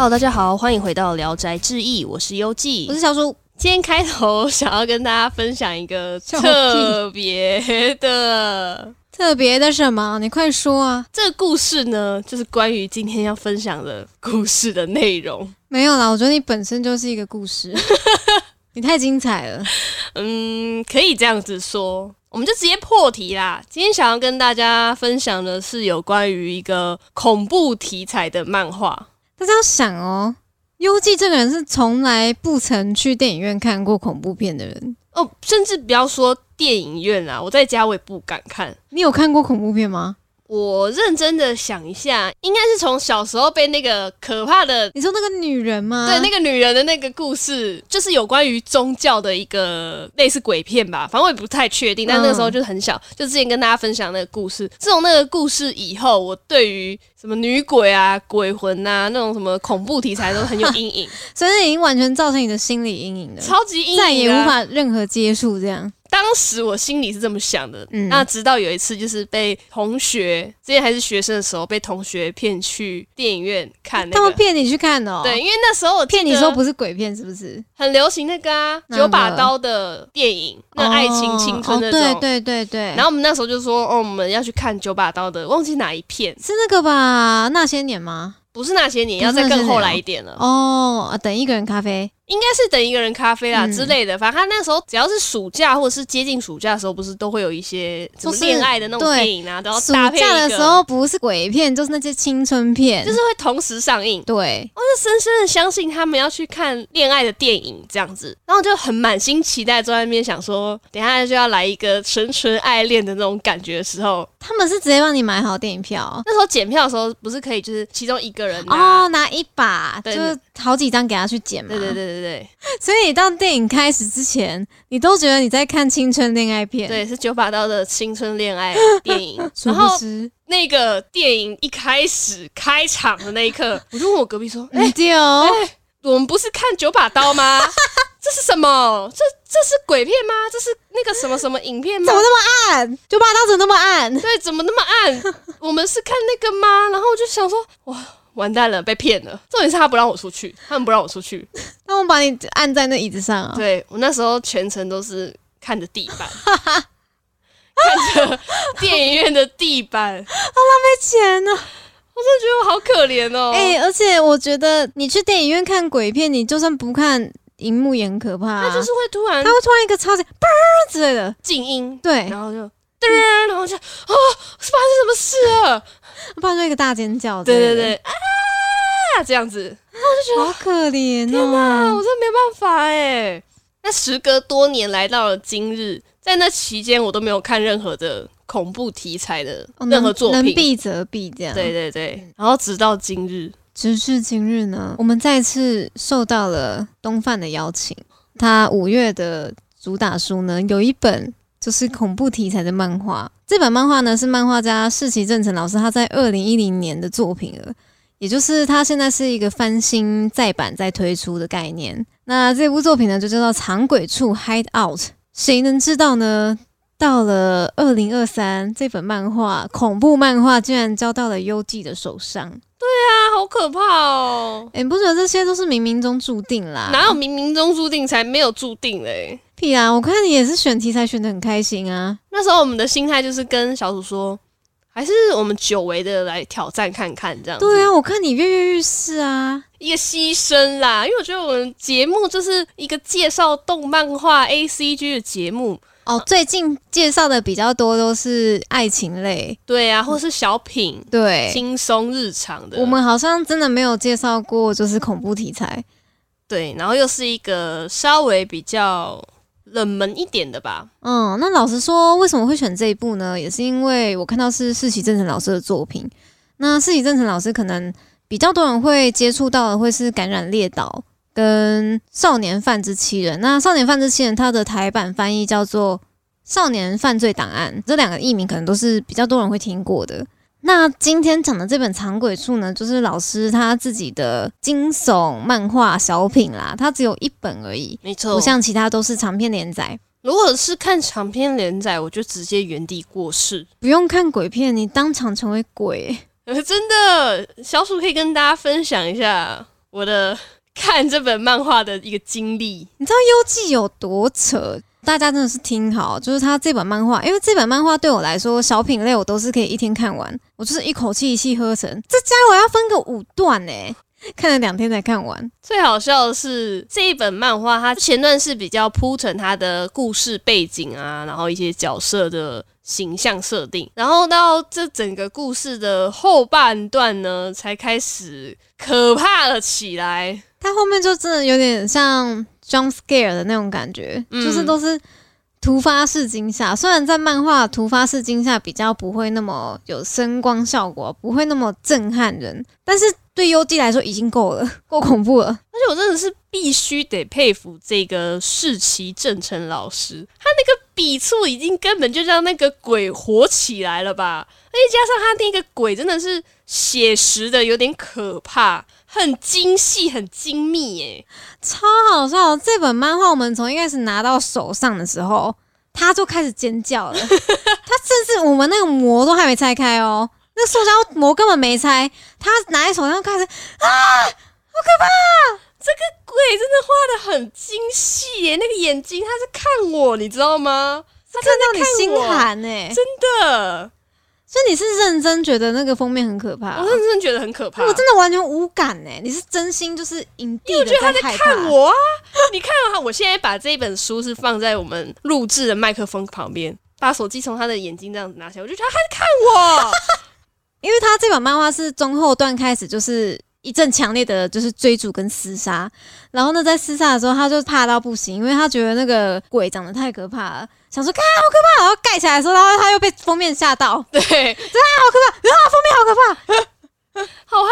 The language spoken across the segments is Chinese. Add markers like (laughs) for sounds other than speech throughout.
Hello，大家好，欢迎回到《聊斋志异》，我是优记，我是小叔。今天开头想要跟大家分享一个特别的特别的什么？你快说啊！这个故事呢，就是关于今天要分享的故事的内容。没有啦，我觉得你本身就是一个故事，(laughs) 你太精彩了。嗯，可以这样子说，我们就直接破题啦。今天想要跟大家分享的是有关于一个恐怖题材的漫画。大家要想哦，优记这个人是从来不曾去电影院看过恐怖片的人。哦，甚至不要说电影院啊，我在家我也不敢看。你有看过恐怖片吗？我认真的想一下，应该是从小时候被那个可怕的你说那个女人吗？对，那个女人的那个故事，就是有关于宗教的一个类似鬼片吧，反正我也不太确定。但那个时候就是很小，就之前跟大家分享那个故事。自从那个故事以后，我对于什么女鬼啊、鬼魂啊那种什么恐怖题材都很有阴影，(laughs) 所以已经完全造成你的心理阴影了，超级阴影、啊，再也无。法任何接触这样。当时我心里是这么想的，嗯那直到有一次，就是被同学之前还是学生的时候，被同学骗去电影院看那个。他们骗你去看的、哦，对，因为那时候我骗你说不是鬼片，是不是？很流行那个啊九把刀的电影，那爱情青春那种。哦，对对对对。然后我们那时候就说，哦，我们要去看九把刀的，忘记哪一片，是那个吧？那些年吗？不是那些年，要再更后来一点了，哦，啊等一个人咖啡，应该是等一个人咖啡啦、嗯之类的。反正他那时候只要是暑假或者是接近暑假的时候，不是都会有一些什么就是恋爱的那种电影啊，都要暑假的时候不是鬼片，就是那些青春片，就是会同时上映。对，我就深深的相信他们要去看恋爱的电影这样子，然后就很满心期待坐在那边想说，等一下就要来一个纯纯爱恋的那种感觉的时候，他们是直接帮你买好电影票。那时候检票的时候不是可以就是其中一个人哦，拿一把，对就是好几张给他去检嘛。对对对对对所以你到电影开始之前，你都觉得你在看青春恋爱片。，对，是九把刀的青春恋爱电影。殊 (laughs) 然后那个电影一开始开场的那一刻，(laughs) 我就问我隔壁说：“哎、我们不是看九把刀吗？(laughs) 这是什么？这这是鬼片吗？这是那个什么什么影片吗怎么？那么暗？九把刀怎么那么暗？对，怎么那么暗？我们是看那个吗？然后我就想说，哇，完蛋了，被骗了。重点是他不让我出去，他们不让我出去。那我把你按在那椅子上啊。对我那时候全程都是看着地板，看着电影院的地板，好浪费钱呢。真的觉得我好可怜哦。哎、而且我觉得你去电影院看鬼片，你就算不看，荧幕也很可怕、啊。他就是会突然他会突然一个超级嘣之类的，静音，对，然后就噔，然后就啊，发生什么事了？不然就一个大尖叫。对对对，啊，这样子，我就觉得好可怜啊，哦。我真的没办法哎。那时隔多年来到了今日，在那期间我都没有看任何的恐怖题材的哦任何作品。能能避则避，这样。对，对对，然后直到今日，直至今日呢，我们再次受到了东贩的邀请。他五月的主打书呢，有一本就是恐怖题材的漫画。这本漫画呢是漫画家世奇正成老师他在二零一零年的作品了，也就是他现在是一个翻新再版再推出的概念。那这部作品呢就叫做《藏鬼处 Hide Out》，谁能知道呢？到了二零二三，这本漫画恐怖漫画竟然交到了优纪的手上。对啊，好可怕哦！哎、你不觉得这些都是冥冥中注定啦？哪有冥冥中注定才没有注定嘞？屁啊！我看你也是选题材选的很开心啊。那时候我们的心态就是跟小鼠说，还是我们久违的来挑战看看，这样子。对啊，我看你跃跃欲试啊。一个牺牲啦，因为我觉得我们节目就是一个介绍动漫画 A C G 的节目，哦，最近介绍的比较多都是爱情类，对啊，或是小品、对。轻松日常的，我们好像真的没有介绍过，就是恐怖题材。对，然后又是一个稍微比较冷门一点的吧，嗯，那老实说，为什么会选这一部呢？也是因为我看到是世崎正成老师的作品。那世崎正成老师可能比较多人会接触到的会是《感染列岛》跟《少年犯之七人》。那《少年犯之七人》它的台版翻译叫做《少年犯罪档案》，这两个译名可能都是比较多人会听过的。那今天讲的这本《藏鬼处》呢，就是老师他自己的惊悚漫画小品啦，它只有一本而已，没错。不像其他都是长篇连载。如果是看长篇连载，我就直接原地过世。不用看鬼片，你当场成为鬼。呃 (laughs) 真的，小鼠可以跟大家分享一下我的 (laughs) 看这本漫画的一个经历。你知道《幽记》有多扯？大家真的是听好，就是他这本漫画，因为这本漫画对我来说，小品类我都是可以一天看完，我就是一口气一气呵成。这家伙要分个五段呢，看了两天才看完。最好笑的是这一本漫画，它前段是比较铺陈它的故事背景啊，然后一些角色的形象设定，然后到这整个故事的后半段呢，才开始可怕了起来。它后面就真的有点像。Jump scare 的那种感觉，就是都是突发式惊吓。虽然在漫画突发式惊吓比较不会那么有声光效果，不会那么震撼人，但是对幽记来说已经够了，够恐怖了。而且我真的是必须得佩服这个世奇正成老师，他那个笔触已经根本就让那个鬼活起来了吧？而且加上他那个鬼真的是写实的，有点可怕。很精细，很精密，耶，超好笑！这本漫画我们从一开始拿到手上的时候，他就开始尖叫了。(laughs) 他甚至我们那个膜都还没拆开哦，那塑胶膜根本没拆，他拿在手上开始啊，好可怕！这个鬼真的画的很精细耶，那个眼睛他是看我，你知道吗？他看到你心寒哎，真的。所以你是认真觉得那个封面很可怕？我认真觉得很可怕。我真的完全无感哎！你是真心就是影帝的在害怕我啊？你看他，我现在把这一本书是放在我们录制的麦克风旁边，把手机从他的眼睛这样子拿起来，我就觉得他在看我。(laughs) 因为他这本漫画是中后段开始就是一阵强烈的就是追逐跟厮杀，然后呢在厮杀的时候他就怕到不行，因为他觉得那个鬼长得太可怕了。想说，看好可怕，然后盖起来的时候，然后他又被封面吓到，对，真的好可怕，啊，封面好可怕，(laughs) 好害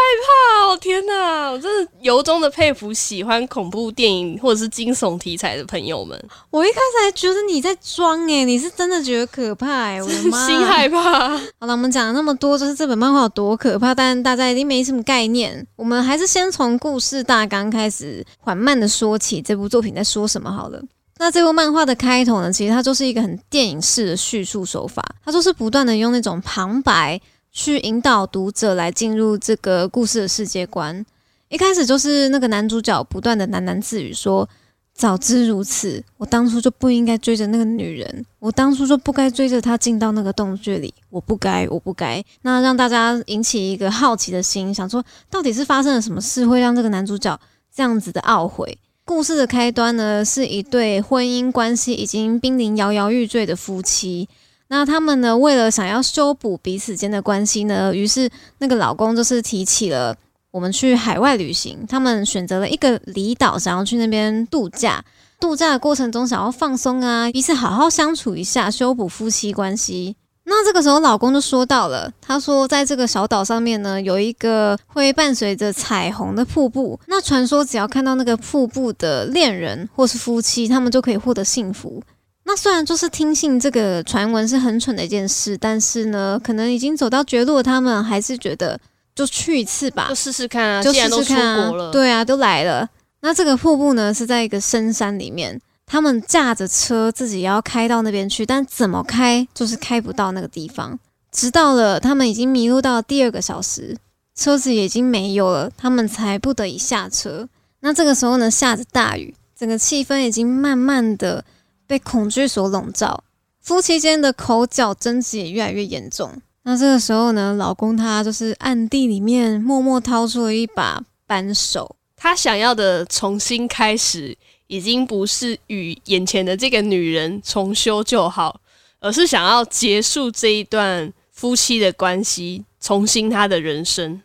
怕哦！天哪，我真的由衷的佩服喜欢恐怖电影或者是惊悚题材的朋友们。我一开始还觉得你在装哎，你是真的觉得可怕哎，我的妈，(laughs) 心害怕。好了，我们讲了那么多，就是这本漫画有多可怕，但大家一定没什么概念。我们还是先从故事大纲开始缓慢的说起，这部作品在说什么好了。那这部漫画的开头呢，其实它就是一个很电影式的叙述手法，它就是不断的用那种旁白去引导读者来进入这个故事的世界观。一开始就是那个男主角不断的喃喃自语说：“早知如此，我当初就不应该追着那个女人，我当初就不该追着她进到那个洞穴里，我不该，我不该。”那让大家引起一个好奇的心，想说到底是发生了什么事，会让这个男主角这样子的懊悔？故事的开端呢，是一对婚姻关系已经濒临摇摇欲坠的夫妻。那他们呢，为了想要修补彼此间的关系呢，于是那个老公就是提起了我们去海外旅行。他们选择了一个离岛，想要去那边度假。度假的过程中，想要放松啊，彼此好好相处一下，修补夫妻关系。那这个时候，老公就说到了，他说，在这个小岛上面呢，有一个会伴随着彩虹的瀑布。那传说，只要看到那个瀑布的恋人或是夫妻，他们就可以获得幸福。那虽然就是听信这个传闻是很蠢的一件事，但是呢，可能已经走到绝路的他们，还是觉得就去一次吧，就试试看啊，就试试看啊，对啊，都来了。那这个瀑布呢，是在一个深山里面。他们驾着车自己要开到那边去，但怎么开就是开不到那个地方。直到了他们已经迷路到第二个小时，车子已经没有了，他们才不得已下车。那这个时候呢，下着大雨，整个气氛已经慢慢的被恐惧所笼罩，夫妻间的口角争执也越来越严重。那这个时候呢，老公他就是暗地里面默默掏出了一把扳手，他想要的重新开始。已经不是与眼前的这个女人重修旧好，而是想要结束这一段夫妻的关系，重新他的人生。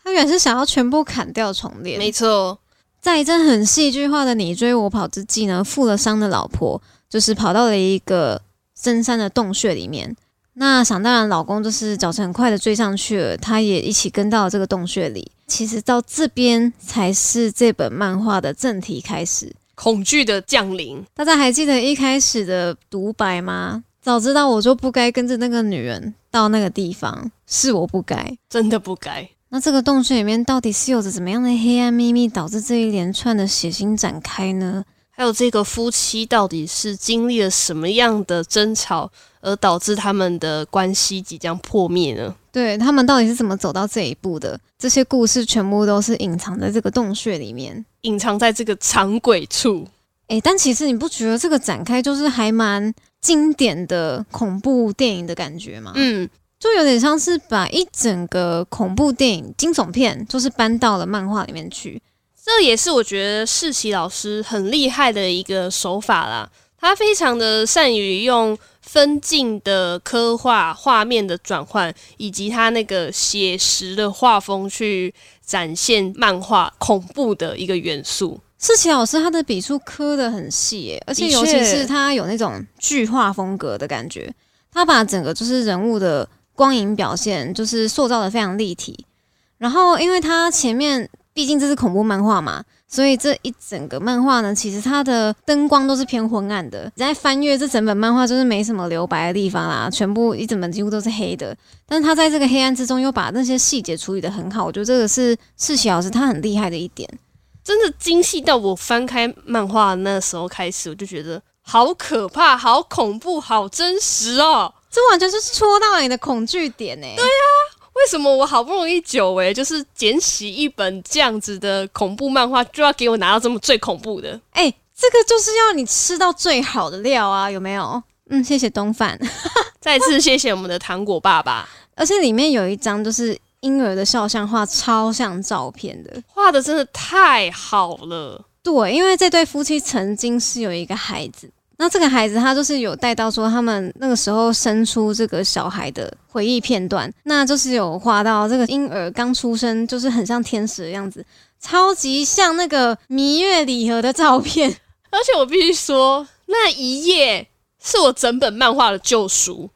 他原是想要全部砍掉重练。没错，在一阵很戏剧化的你追我跑之际呢，负了伤的老婆就是跑到了一个深山的洞穴里面。那想当然，老公就是脚程很快的追上去了，他也一起跟到了这个洞穴里。其实到这边才是这本漫画的正题开始。恐惧的降临，大家还记得一开始的独白吗？早知道我就不该跟着那个女人到那个地方，是我不该，真的不该。那这个洞穴里面到底是有着怎么样的黑暗秘密，导致这一连串的血腥展开呢？还有这个夫妻到底是经历了什么样的争吵，而导致他们的关系即将破灭呢？对他们到底是怎么走到这一步的？这些故事全部都是隐藏在这个洞穴里面，隐藏在这个长轨处。诶，但其实你不觉得这个展开就是还蛮经典的恐怖电影的感觉吗？嗯，就有点像是把一整个恐怖电影惊悚片，就是搬到了漫画里面去。这也是我觉得世奇老师很厉害的一个手法啦。他非常的善于用分镜的刻画、画面的转换，以及他那个写实的画风去展现漫画恐怖的一个元素。世奇老师他的笔触刻的很细耶，而且尤其是他有那种剧画风格的感觉，他把整个就是人物的光影表现就是塑造的非常立体。然后，因为他前面毕竟这是恐怖漫画嘛。所以这一整个漫画呢，其实它的灯光都是偏昏暗的。你在翻阅这整本漫画，就是没什么留白的地方啦，全部一整本几乎都是黑的。但是他在这个黑暗之中，又把那些细节处理的很好，我觉得这个是世奇老师他很厉害的一点，真的精细到我翻开漫画那时候开始，我就觉得好可怕、好恐怖、好真实哦！这完全就是戳到你的恐惧点呢。对呀。为什么我好不容易久违，就是捡起一本这样子的恐怖漫画，就要给我拿到这么最恐怖的？哎，这个就是要你吃到最好的料啊，有没有？嗯，谢谢东范，(laughs) 再次谢谢我们的糖果爸爸。而且里面有一张就是婴儿的肖像画，超像照片的，画的真的太好了。对，因为这对夫妻曾经是有一个孩子。那这个孩子他就是有带到说他们那个时候生出这个小孩的回忆片段，那就是有画到这个婴儿刚出生，就是很像天使的样子，超级像那个蜜月礼盒的照片。而且我必须说，那一页是我整本漫画的救赎，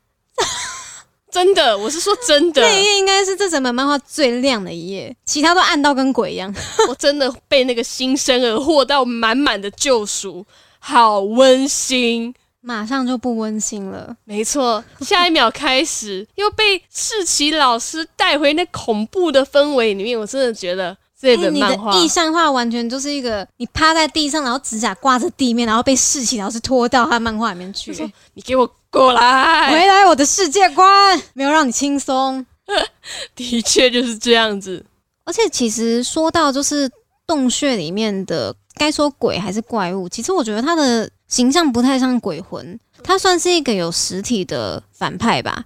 (laughs) 真的，我是说真的，那一页应该是这整本漫画最亮的一页，其他都暗到跟鬼一样。我真的被那个新生儿获到满满的救赎。好温馨，马上就不温馨了。没错，下一秒开始又被世奇老师带回那恐怖的氛围里面。我真的觉得这本漫画意象化完全就是一个你趴在地上，然后指甲挂着地面，然后被世奇老师拖到他漫画里面去。你给我过来，回来我的世界观，没有让你轻松。(laughs) 的确就是这样子。而且其实说到就是洞穴里面的。该说鬼还是怪物？其实我觉得他的形象不太像鬼魂，他算是一个有实体的反派吧。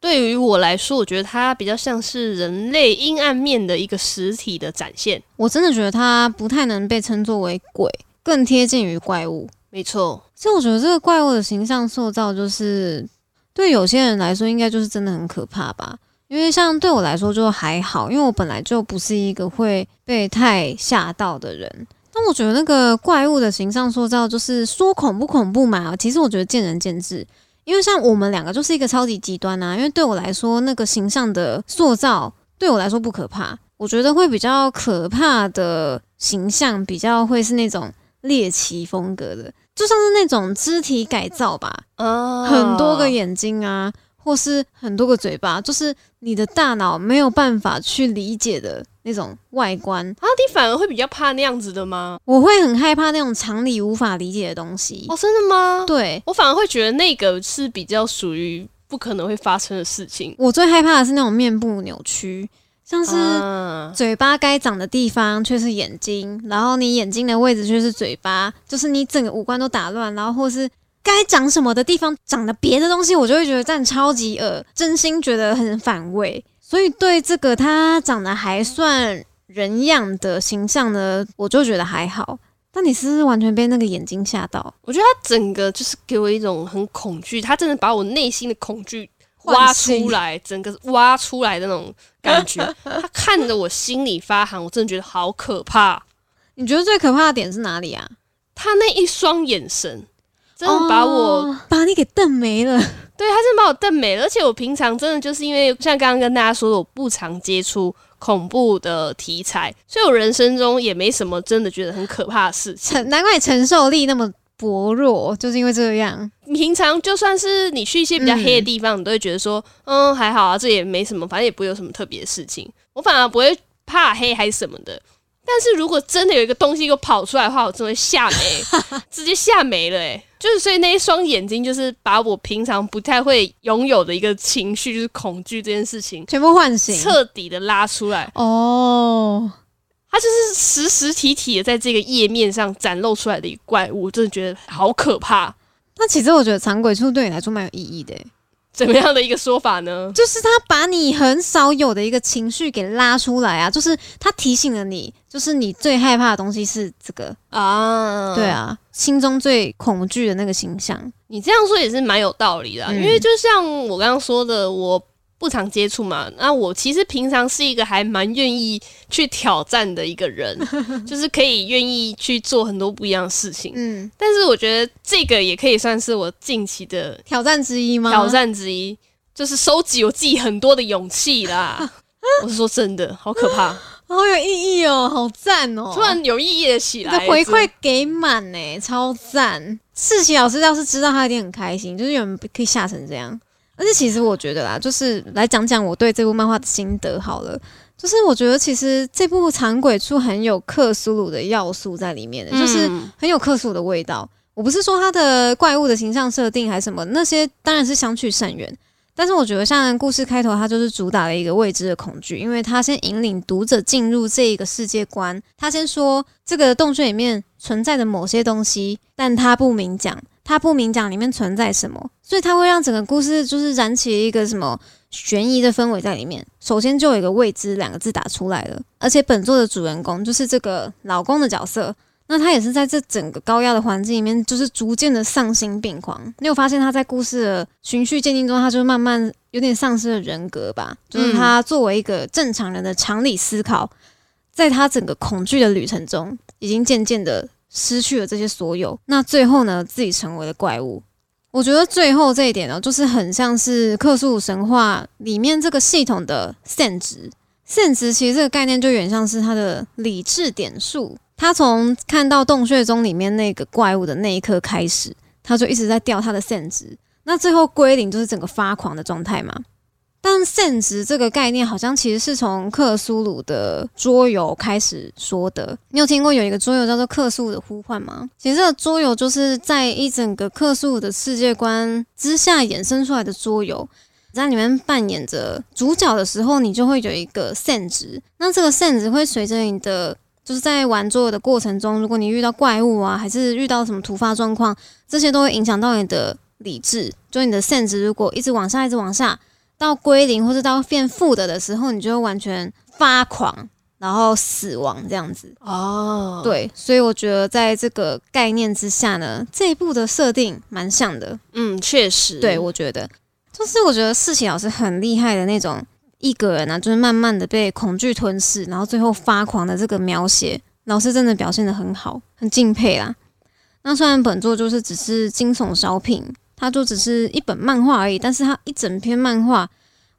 对于我来说，我觉得他比较像是人类阴暗面的一个实体的展现。我真的觉得他不太能被称作为鬼，更贴近于怪物。没错，所以我觉得这个怪物的形象塑造，就是对有些人来说，应该就是真的很可怕吧。因为像对我来说就还好，因为我本来就不是一个会被太吓到的人。但我觉得那个怪物的形象塑造，就是说恐不恐怖嘛？其实我觉得见仁见智。因为像我们两个就是一个超级极端啊。因为对我来说，那个形象的塑造对我来说不可怕。我觉得会比较可怕的形象，比较会是那种猎奇风格的，就像是那种肢体改造吧，很多个眼睛啊。或是很多个嘴巴，就是你的大脑没有办法去理解的那种外观啊！你反而会比较怕那样子的吗？我会很害怕那种常理无法理解的东西。哦，真的吗？对，我反而会觉得那个是比较属于不可能会发生的事情。我最害怕的是那种面部扭曲，像是嘴巴该长的地方却是眼睛，然后你眼睛的位置却是嘴巴，就是你整个五官都打乱，然后或是。该长什么的地方长了别的东西，我就会觉得这样超级恶，真心觉得很反胃。所以对这个他长得还算人样的形象呢，我就觉得还好。但你是不是完全被那个眼睛吓到？我觉得他整个就是给我一种很恐惧，他真的把我内心的恐惧挖出来，整个挖出来的那种感觉。(laughs) 他看着我心里发寒，我真的觉得好可怕。你觉得最可怕的点是哪里啊？他那一双眼神。真的把我把你给瞪没了，对他真的把我瞪没了。而且我平常真的就是因为像刚刚跟大家说的，我不常接触恐怖的题材，所以我人生中也没什么真的觉得很可怕的事情。难怪你承受力那么薄弱，就是因为这样。平常就算是你去一些比较黑的地方，你都会觉得说，嗯，还好啊，这也没什么，反正也不会有什么特别的事情。我反而不会怕黑还是什么的。但是如果真的有一个东西又跑出来的话，我真的会吓没，(laughs) 直接吓没了哎、就是所以那一双眼睛，就是把我平常不太会拥有的一个情绪，就是恐惧这件事情，全部唤醒。彻底的拉出来。哦，它就是实实体体的在这个页面上展露出来的一个怪物，我真的觉得好可怕。那其实我觉得长鬼处对你来说蛮有意义的欸，怎么样的一个说法呢？就是他把你很少有的一个情绪给拉出来啊，就是他提醒了你，就是你最害怕的东西是这个，啊，对，啊，心中最恐惧的那个形象。你这样说也是蛮有道理的啊、嗯因为就像我刚刚说的，我不常接触嘛，那我其实平常是一个还蛮愿意去挑战的一个人，(laughs) 就是可以愿意去做很多不一样的事情。嗯，但是我觉得这个也可以算是我近期的挑战之一吗？挑战之一，就是收集我自己很多的勇气啦。(laughs) 我是说真的，好可怕！(laughs) 好有意义哦，好赞哦！突然有意义的起来，回馈给满呢，超赞！世奇老师要是知道，他一定很开心，就是有人可以吓成这样。而且其实我觉得啦，就是来讲讲我对这部漫画的心得好了。就是我觉得其实这部《长鬼处》很有克苏鲁的要素在里面的，就是嗯很有克苏鲁的味道。我不是说它的怪物的形象设定还是什么，那些当然是相去甚远。但是我觉得，像故事开头，它就是主打了一个未知的恐惧，因为它先引领读者进入这一个世界观。他先说这个洞穴里面存在着某些东西，但他不明讲，他不明讲里面存在什么，所以他会让整个故事就是燃起一个什么悬疑的氛围在里面。首先就有一个未知两个字打出来了，而且本作的主人公就是这个老公的角色。那他也是在这整个高压的环境里面，就是逐渐的丧心病狂。你有发现他在故事的循序渐进中，他就慢慢有点丧失了人格吧？就是他作为一个正常人的常理思考，在他整个恐惧的旅程中，已经渐渐的失去了这些所有。那最后呢，自己成为了怪物。我觉得最后这一点呢，就是很像是克苏鲁神话里面这个系统的限值。限值其实这个概念就有点像是它的理智点数。他从看到洞穴中里面那个怪物的那一刻开始，他就一直在掉他的限值。那最后归零就是整个发狂的状态嘛。但限值这个概念好像其实是从克苏鲁的桌游开始说的。你有听过有一个桌游叫做《克苏鲁的呼唤》吗？其实这个桌游就是在一整个克苏鲁的世界观之下衍生出来的桌游。在里面扮演着主角的时候，你就会有一个限值。那这个限值会随着你的就是在玩桌游的过程中，如果你遇到怪物啊，还是遇到什么突发状况，这些都会影响到你的理智。就你的限值如果一直往下，一直往下，到归零或者到变负的的时候，你就会完全发狂，然后死亡这样子。哦，对，所以我觉得在这个概念之下呢，这一部的设定蛮像的。嗯，确实，对，我觉得就是我觉得世奇老师很厉害的那种一个人啊，就是慢慢的被恐惧吞噬，然后最后发狂的这个描写，老师真的表现的很好，很敬佩啦。那虽然本作就是只是惊悚小品，它就只是一本漫画而已，但是它一整篇漫画，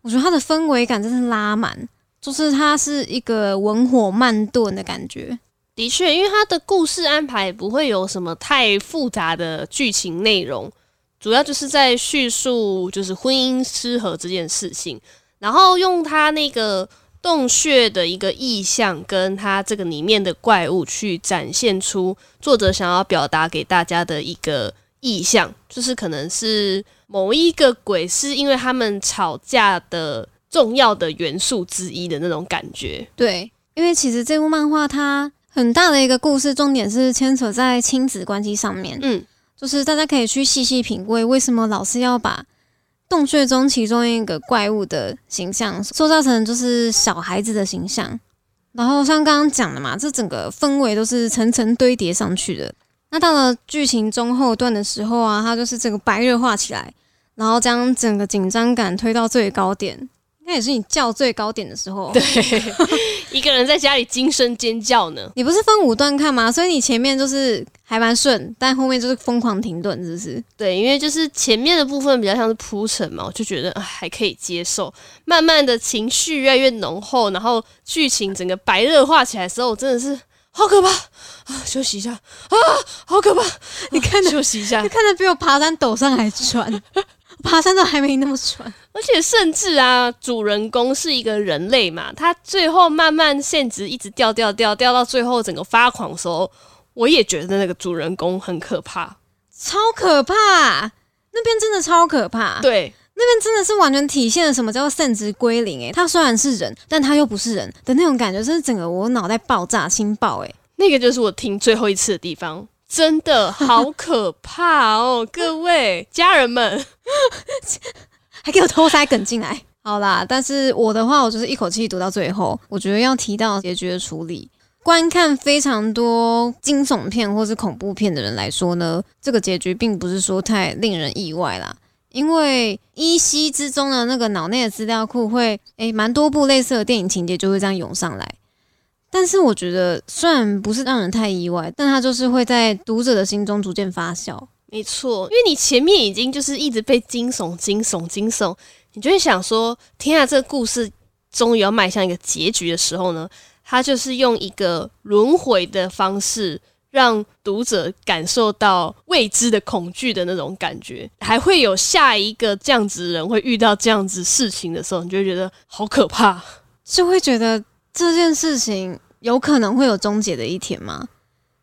我觉得它的氛围感真是拉满，就是它是一个文火慢炖的感觉。的确，因为它的故事安排不会有什么太复杂的剧情内容，主要就是在叙述就是婚姻失和这件事情，然后用他那个洞穴的一个意象，跟他这个里面的怪物去展现出作者想要表达给大家的一个意象，就是可能是某一个鬼是因为他们吵架的重要的元素之一的那种感觉。对，因为其实这部漫画它很大的一个故事重点是牵扯在亲子关系上面，嗯，就是大家可以去细细品味，为什么老师要把洞穴中其中一个怪物的形象塑造成就是小孩子的形象。然后像刚刚讲的嘛，这整个氛围都是层层堆叠上去的。那到了剧情中后段的时候啊，它就是整个白热化起来，然后将整个紧张感推到最高点，应该也是你叫最高点的时候。对，一个人在家里惊声尖叫呢。你不是分五段看吗？所以你前面就是还蛮顺，但后面就是疯狂停顿，是不是？对，因为就是前面的部分比较像是铺陈嘛，我就觉得啊还可以接受。慢慢的情绪越来越浓厚，然后剧情整个白热化起来的时候，我真的是好可怕啊！休息一下啊，好可怕！(laughs) 你看休息一下你，看着比我爬山陡上还喘，(laughs) 爬山都还没那么喘。(laughs) 而且甚至啊，主人公是一个人类嘛，他最后慢慢限值一直掉掉掉掉到最后整个发狂的时候，我也觉得那个主人公很可怕，超可怕！那边真的超可怕。对，那边真的是完全体现了什么叫做圣职归零。诶，他虽然是人，但他又不是人的那种感觉，真是整个我脑袋爆炸、心爆。诶，那个就是我听最后一次的地方，真的好可怕哦！(laughs) 各位家人们。(laughs) 还给我偷塞梗进来，好啦。但是我的话，我就是一口气读到最后。我觉得要提到结局的处理，观看非常多惊悚片或是恐怖片的人来说呢，这个结局并不是说太令人意外啦。因为依稀之中的那个脑内的资料库会，诶，蛮多部类似的电影情节就会这样涌上来。但是我觉得，虽然不是让人太意外，但它就是会在读者的心中逐渐发酵。没错，因为你前面已经就是一直被惊悚、惊悚、惊悚，你就会想说：天啊，这个故事终于要迈向一个结局的时候呢，他就是用一个轮回的方式，让读者感受到未知的恐惧的那种感觉，还会有下一个这样子人会遇到这样子事情的时候，你就会觉得好可怕，就会觉得这件事情有可能会有终结的一天吗？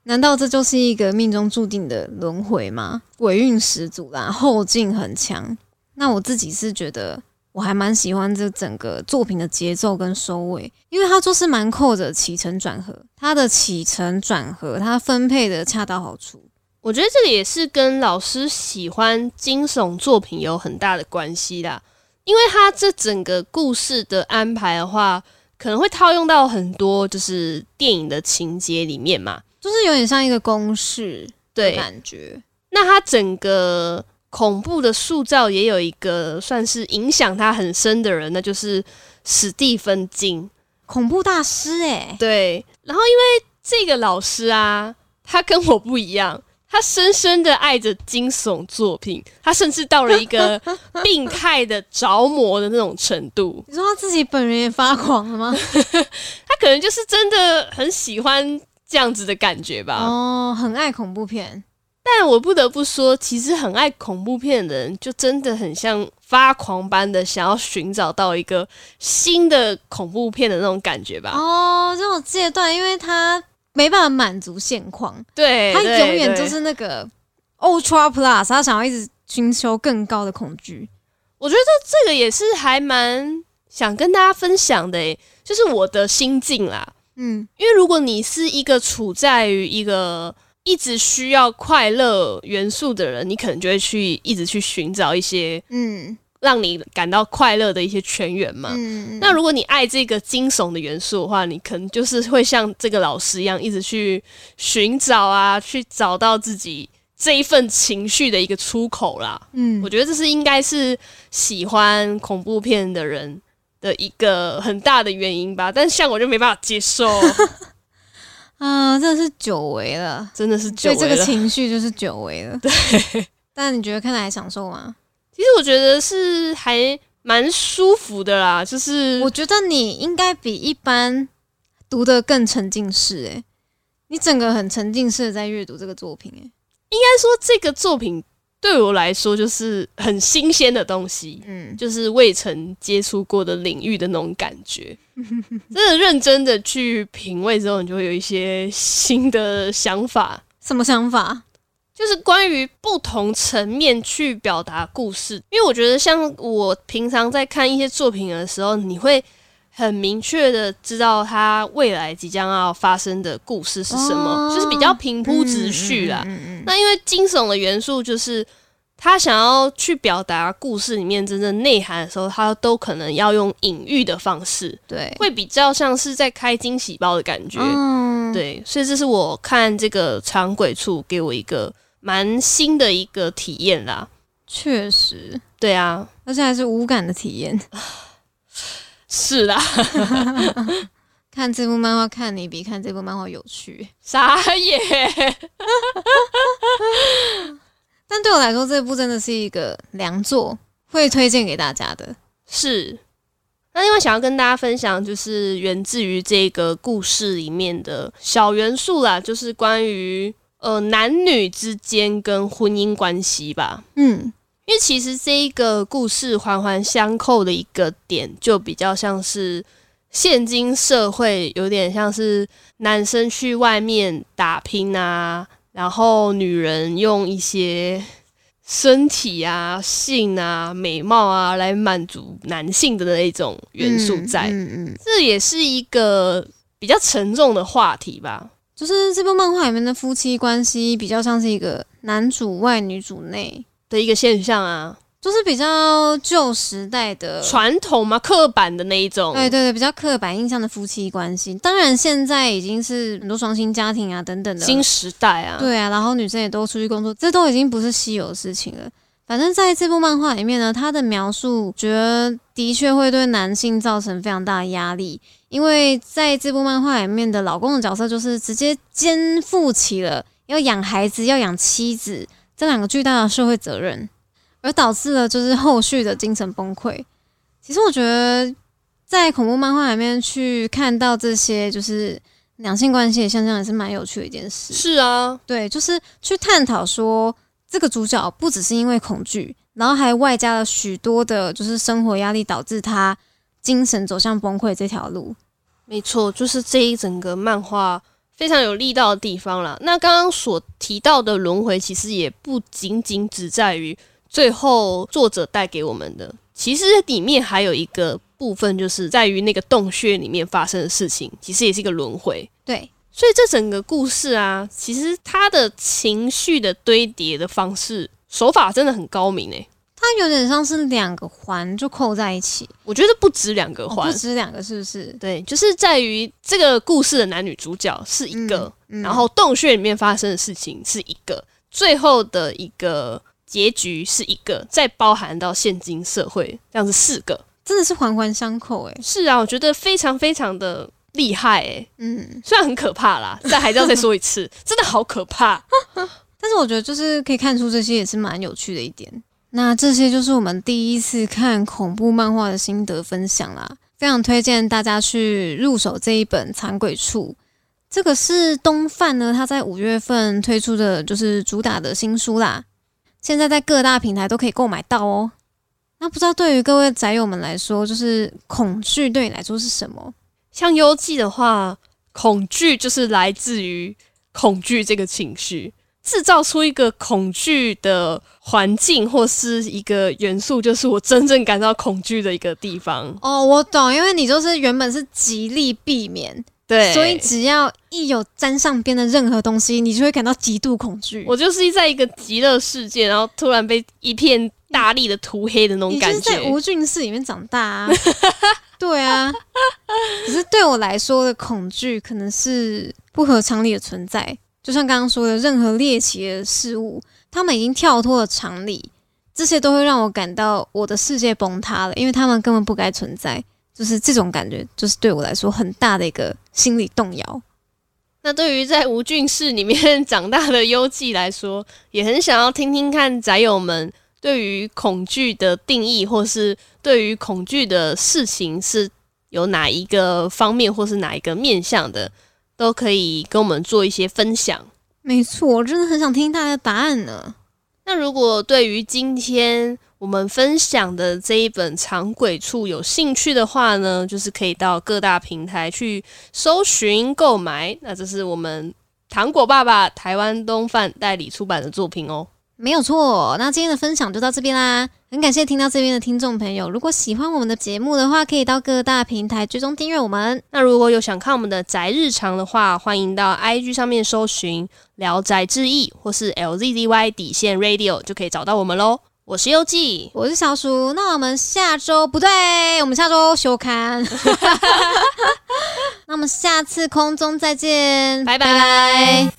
难道这就是一个命中注定的轮回吗？鬼运十足啦，后劲很强。那我自己是觉得，我还蛮喜欢这整个作品的节奏跟收尾，因为它就是蛮扣着起承转合，它的起承转合，它分配的恰到好处。我觉得这个也是跟老师喜欢惊悚作品有很大的关系啦，因为他这整个故事的安排的话，可能会套用到很多就是电影的情节里面嘛。就是有点像一个公式的感觉。那它整个恐怖的塑造也有一个算是影响他很深的人，那就是史蒂芬金，恐怖大师哎。对，然后因为这个老师啊，他跟我不一样，他深深的爱着惊悚作品，他甚至到了一个 (laughs) 病态的着魔的那种程度。你说他自己本人也发狂了吗？(laughs) 他可能就是真的很喜欢。这样子的感觉吧。哦，很爱恐怖片，但我不得不说，其实很爱恐怖片的人，就真的很像发狂般的想要寻找到一个新的恐怖片的那种感觉吧。哦，这种阶段，因为他没办法满足现况，对他永远就是那个 Ultra Plus，他想要一直寻求更高的恐惧。我觉得这个也是还蛮想跟大家分享的，诶，就是我的心境啦。嗯，因为如果你是一个处在于一个一直需要快乐元素的人，你可能就会去一直去寻找一些嗯，让你感到快乐的一些泉源嘛。那如果你爱这个惊悚的元素的话，你可能就是会像这个老师一样，一直去寻找啊，去找到自己这一份情绪的一个出口啦。嗯，我觉得这是应该是喜欢恐怖片的人。的一个很大的原因吧，但像我就没办法接受 (laughs) 啊，真的是久违了，真的是久违了。这个情绪就是久违了。对，但你觉得看来还享受吗？其实我觉得是还蛮舒服的啦，就是我觉得你应该比一般读的更沉浸式，诶，你整个很沉浸式的在阅读这个作品，诶，应该说这个作品。对我来说，就是很新鲜的东西，嗯，就是未曾接触过的领域的那种感觉。(laughs) 真的认真的去品味之后，你就会有一些新的想法。什么想法？就是关于不同层面去表达故事。因为我觉得，像我平常在看一些作品的时候，你会很明确的知道他未来即将要发生的故事是什么，就是比较平铺直叙啦。那因为惊悚的元素，就是他想要去表达故事里面真正内涵的时候，他都可能要用隐喻的方式，对，会比较像是在开惊喜包的感觉，对，所以这是我看这个长鬼处给我一个蛮新的一个体验啦。确实，对啊，而且还是无感的体验，(laughs) 是啦。(laughs) 看这部漫画，看你比看这部漫画有趣，傻眼。(laughs) 但对我来说，这部真的是一个良作，会推荐给大家的。是。那另外想要跟大家分享，就是源自于这个故事里面的小元素啦，就是关于呃男女之间跟婚姻关系吧。嗯，因为其实这一个故事环环相扣的一个点，就比较像是现今社会，有点像是男生去外面打拼啊，然后女人用一些身体啊、性啊、美貌啊来满足男性的那一种元素在。嗯嗯，这也是一个比较沉重的话题吧。就是这部漫画里面的夫妻关系比较像是一个男主外女主内，的一个现象啊，就是比较旧时代的传统嘛，刻板的那一种。对对对，比较刻板印象的夫妻关系。当然，现在已经是很多双薪家庭啊等等的新时代啊，对啊，然后女生也都出去工作，这都已经不是稀有的事情了。反正在这部漫画里面呢，他的描述觉得的确会对男性造成非常大的压力，因为在这部漫画里面的老公的角色就是直接肩负起了要养孩子、要养妻子这两个巨大的社会责任，而导致了就是后续的精神崩溃。其实我觉得在恐怖漫画里面去看到这些就是两性关系的现象，也是蛮有趣的一件事。是啊，对，就是去探讨说。这个主角不只是因为恐惧，然后还外加了许多的，就是生活压力导致他精神走向崩溃这条路。没错，就是这一整个漫画非常有力道的地方了。那刚刚所提到的轮回，其实也不仅仅只在于最后作者带给我们的，其实里面还有一个部分，就是在于那个洞穴里面发生的事情，其实也是一个轮回。对。所以这整个故事啊，其实他的情绪的堆叠的方式手法真的很高明诶。它有点像是两个环就扣在一起，我觉得不止两个环，不止两个是不是？对，就是在于这个故事的男女主角是一个，然后洞穴里面发生的事情是一个，最后的一个结局是一个，再包含到现今社会这样子四个，真的是环环相扣诶。是啊，我觉得非常非常的。厉害哎，嗯，虽然很可怕啦，(laughs) 但还是要再说一次，真的好可怕。(laughs) 但是我觉得就是可以看出这些也是蛮有趣的一点。那这些就是我们第一次看恐怖漫画的心得分享啦，非常推荐大家去入手这一本《残鬼处》。这个是东贩呢，他在五月份推出的就是主打的新书啦，现在在各大平台都可以购买到哦。那不知道对于各位宅友们来说，就是恐惧对你来说是什么？像幽记的话，恐惧就是来自于恐惧这个情绪，制造出一个恐惧的环境或是一个元素，就是我真正感到恐惧的一个地方。哦，我懂，因为你就是原本是极力避免，对，所以只要一有沾上边的任何东西，你就会感到极度恐惧。我就是在一个极乐世界，然后突然被一片大力的涂黑的那种感觉。在无菌室里面长大啊。(laughs) 对啊，可是对我来说的恐惧可能是不合常理的存在，就像刚刚说的，任何猎奇的事物，他们已经跳脱了常理，这些都会让我感到我的世界崩塌了，因为他们根本不该存在，就是这种感觉，就是对我来说很大的一个心理动摇。那对于在无菌室里面长大的优记来说，也很想要听听看宅友们。对于恐惧的定义，或是对于恐惧的事情，是有哪一个方面，或是哪一个面向的，都可以跟我们做一些分享。没错，我真的很想听大家的答案呢。那如果对于今天我们分享的这一本《长鬼处》有兴趣的话呢，就是可以到各大平台去搜寻购买。那这是我们糖果爸爸台湾东贩代理出版的作品哦。没有错，那今天的分享就到这边啦。很感谢听到这边的听众朋友，如果喜欢我们的节目的话，可以到各大平台追踪订阅我们。那如果有想看我们的宅日常的话，欢迎到 IG 上面搜寻《聊宅志异》或是 LZZY 底线 Radio 就可以找到我们喽。我是优记，我是小鼠，那我们下周不对，我们下周休刊。(laughs) (laughs) 那我们下次空中再见，拜拜。